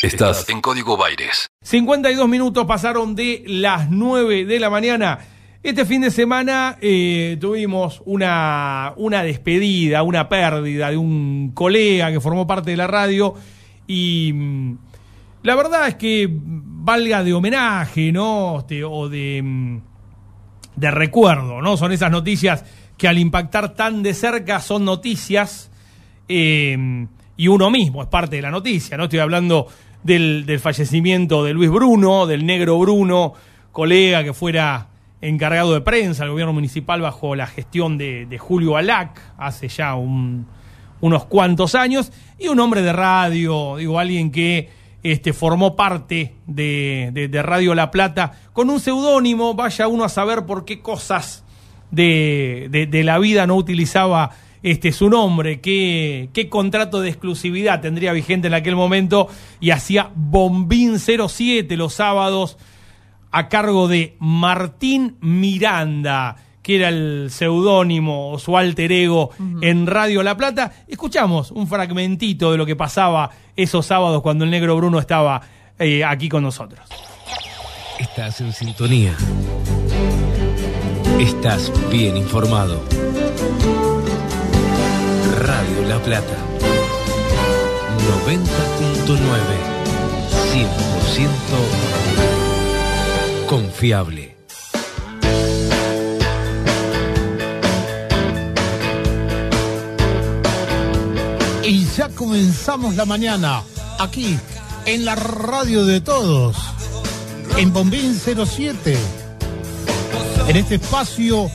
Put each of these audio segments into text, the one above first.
Estás en Código Baires. 52 minutos pasaron de las 9 de la mañana. Este fin de semana eh, tuvimos una, una despedida, una pérdida de un colega que formó parte de la radio y mm, la verdad es que valga de homenaje, ¿no? Este, o de, mm, de recuerdo, ¿no? Son esas noticias que al impactar tan de cerca son noticias eh, y uno mismo es parte de la noticia, ¿no? Estoy hablando del, del fallecimiento de Luis Bruno, del negro Bruno, colega que fuera encargado de prensa del gobierno municipal bajo la gestión de, de Julio Alac hace ya un- unos cuantos años, y un hombre de radio, digo, alguien que este, formó parte de, de- de Radio La Plata con un seudónimo, vaya uno a saber por qué cosas de- de la vida no utilizaba este, su nombre, qué, qué contrato de exclusividad tendría vigente en aquel momento, y hacía Bombín 07 los sábados a cargo de Martín Miranda, que era el seudónimo o su alter ego en Radio La Plata. Escuchamos un fragmentito de lo que pasaba esos sábados cuando el negro Bruno estaba eh, aquí con nosotros. Estás en sintonía. Estás bien informado. La Plata. 90.9. 100% confiable. Y ya comenzamos la mañana aquí en la radio de todos, en Bombín 07, en este espacio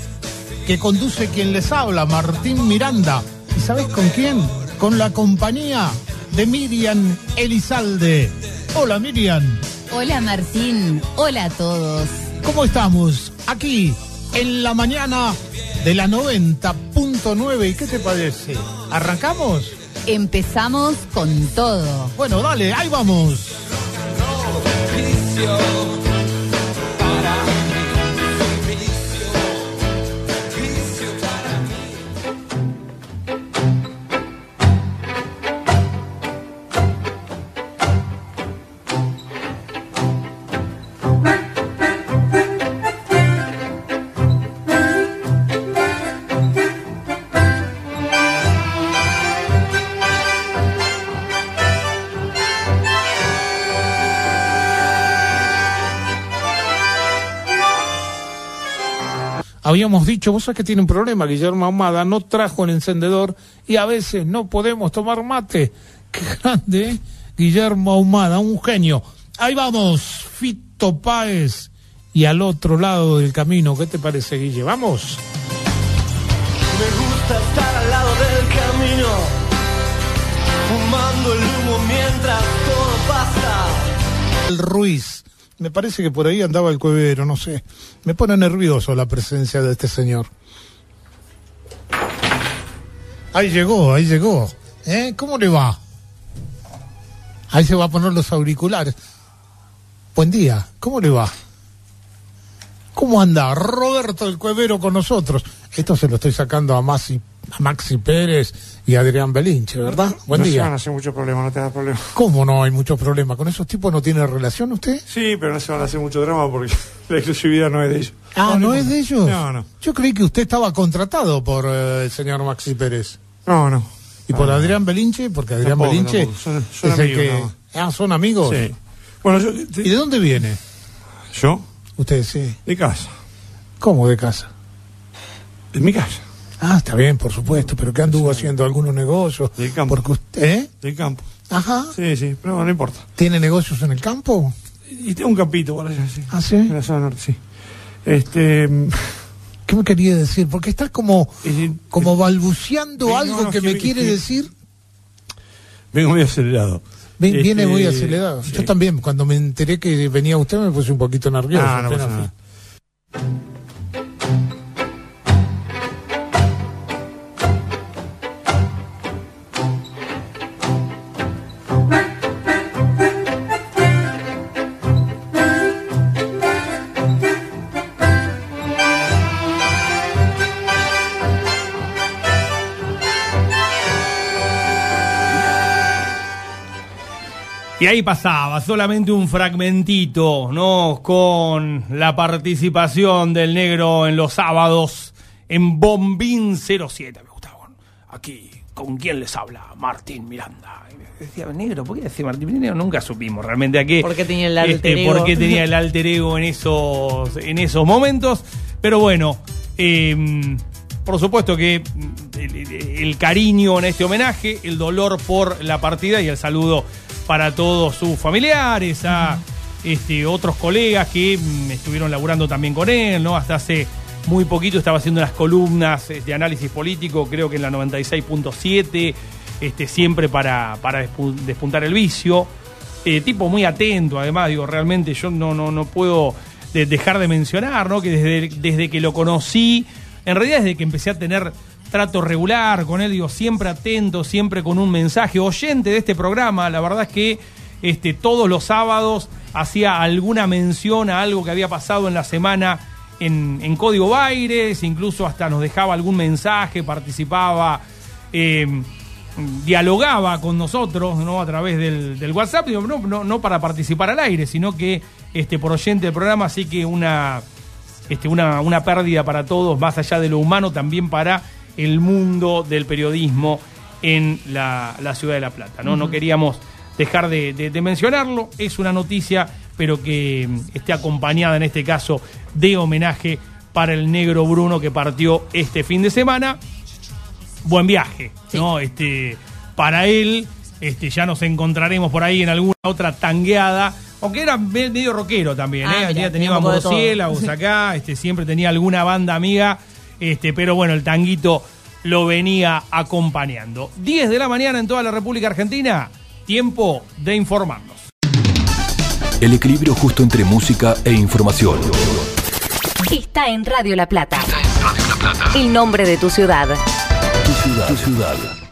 que conduce quien les habla, Martín Miranda. ¿Y sabes con quién? Con la compañía de Miriam Elizalde. Hola Miriam, Hola Martín, hola a todos. ¿cómo estamos? Aquí en la mañana de la 90.9. ¿Y qué te parece? ¿Arrancamos? Empezamos con todo. Bueno, dale, ahí vamos. Habíamos dicho, vos sabés que tiene un problema, Guillermo Ahumada no trajo el encendedor y a veces no podemos tomar mate. Qué grande, ¿eh? Guillermo Ahumada, un genio. Ahí vamos, Fito Páez. Y al otro lado del camino, ¿qué te parece, Guille? Vamos. Me gusta estar al lado del camino, fumando el humo mientras todo pasa. El Ruiz. Me parece que por ahí andaba el cuevero, no sé. Me pone nervioso la presencia de este señor. Ahí llegó, ahí llegó. ¿Eh? ¿Cómo le va? Ahí se va a poner los auriculares. Buen día, ¿cómo le va? ¿Cómo anda? Roberto el Cuevero con nosotros. Esto se lo estoy sacando a Maxi, a Maxi Pérez y a Adrián Belinche, ¿verdad? Buen no se día. van a hacer mucho problema, no te das problema. ¿Cómo no hay mucho problema? ¿Con esos tipos no tiene relación usted? Sí, pero no se van a hacer mucho drama porque la exclusividad no es de ellos. Ah, ¿no es de ellos? No, no. Yo creí que usted estaba contratado por eh, el señor Maxi Pérez. No, no. ¿Y por Ah, Adrián Belinche? Porque Adrián Tampoco, Belinche tampoco. Son- son es el amigos, que... nada más. Ah, ¿son amigos? Sí. Bueno, yo. ¿Y de dónde viene? ¿Yo? Usted, sí. De casa. ¿Cómo de casa? De mi casa. Ah, está bien, por supuesto, pero que anduvo haciendo algunos negocios. Del campo. Porque usted... ¿eh? Del campo. Ajá. Sí, sí, pero no importa. ¿Tiene negocios en el campo? Y tengo un campito por allá, sí. ¿Ah, sí? En la zona norte, sí. Este. mm, ¿Qué me quería decir? Porque está como, eh, como balbuceando no, algo no, que que- me quiere que- decir. Vengo muy acelerado. Ven- Viene Este, muy acelerado. sí. Yo también, cuando me enteré que venía usted, me puse un poquito nervioso. Ah, no pasa nada. Y ahí pasaba solamente un fragmentito, ¿no? Con la participación del negro en los sábados en Bombín 07, me gustaban. Aquí, ¿con quién les habla? Martín Miranda. Decía, negro, ¿por qué decía Martín Miranda? Nunca supimos realmente a qué. ¿Por qué tenía el alter ego? ¿Por qué tenía el alter ego en esos, en esos momentos? Pero bueno, em, por supuesto que mm, el cariño en este homenaje, el dolor por la partida y el saludo para todos sus familiares, a este, otros colegas que mm, estuvieron laburando también con él, ¿no? Hasta hace muy poquito estaba haciendo unas columnas de análisis político, creo que en la 96.7, este, siempre para, para despu- despuntar el vicio. Eh, tipo muy atento, además, digo, realmente yo no, no, no puedo de- dejar de mencionar, ¿no? Que desde, desde que lo conocí, en realidad desde que empecé a tener trato regular con él, digo, siempre atento, siempre con un mensaje, oyente de este programa, la verdad es que este, todos los sábados hacía alguna mención a algo que había pasado en la semana en, en Código Baires, incluso hasta nos dejaba algún mensaje, participaba. eh, dialogaba con nosotros ¿no? a través del, del WhatsApp, digo, no, no, no para participar al aire, sino que este, por oyente del programa, así que una, este, una, una pérdida para todos, más allá de lo humano, también para el mundo del periodismo en la, la ciudad de La Plata. No, no queríamos dejar de, de- de mencionarlo, es una noticia, pero que mm, esté acompañada en este caso de homenaje para el negro Bruno que partió este fin de semana buen viaje, ¿no? Este, para él, este, ya nos encontraremos por ahí en alguna otra tangueada. Aunque era me- medio rockero también, Ah, ¿eh? mira, Tenía, tenía murciélagos acá, este, siempre tenía alguna banda amiga, este, pero bueno, el tanguito lo venía acompañando. 10 de la mañana en toda la República Argentina, tiempo de informarnos. El equilibrio justo entre música e información. Está en Radio La Plata. Radio La Plata. El nombre de tu ciudad. Tu ciudad. Tu ciudad.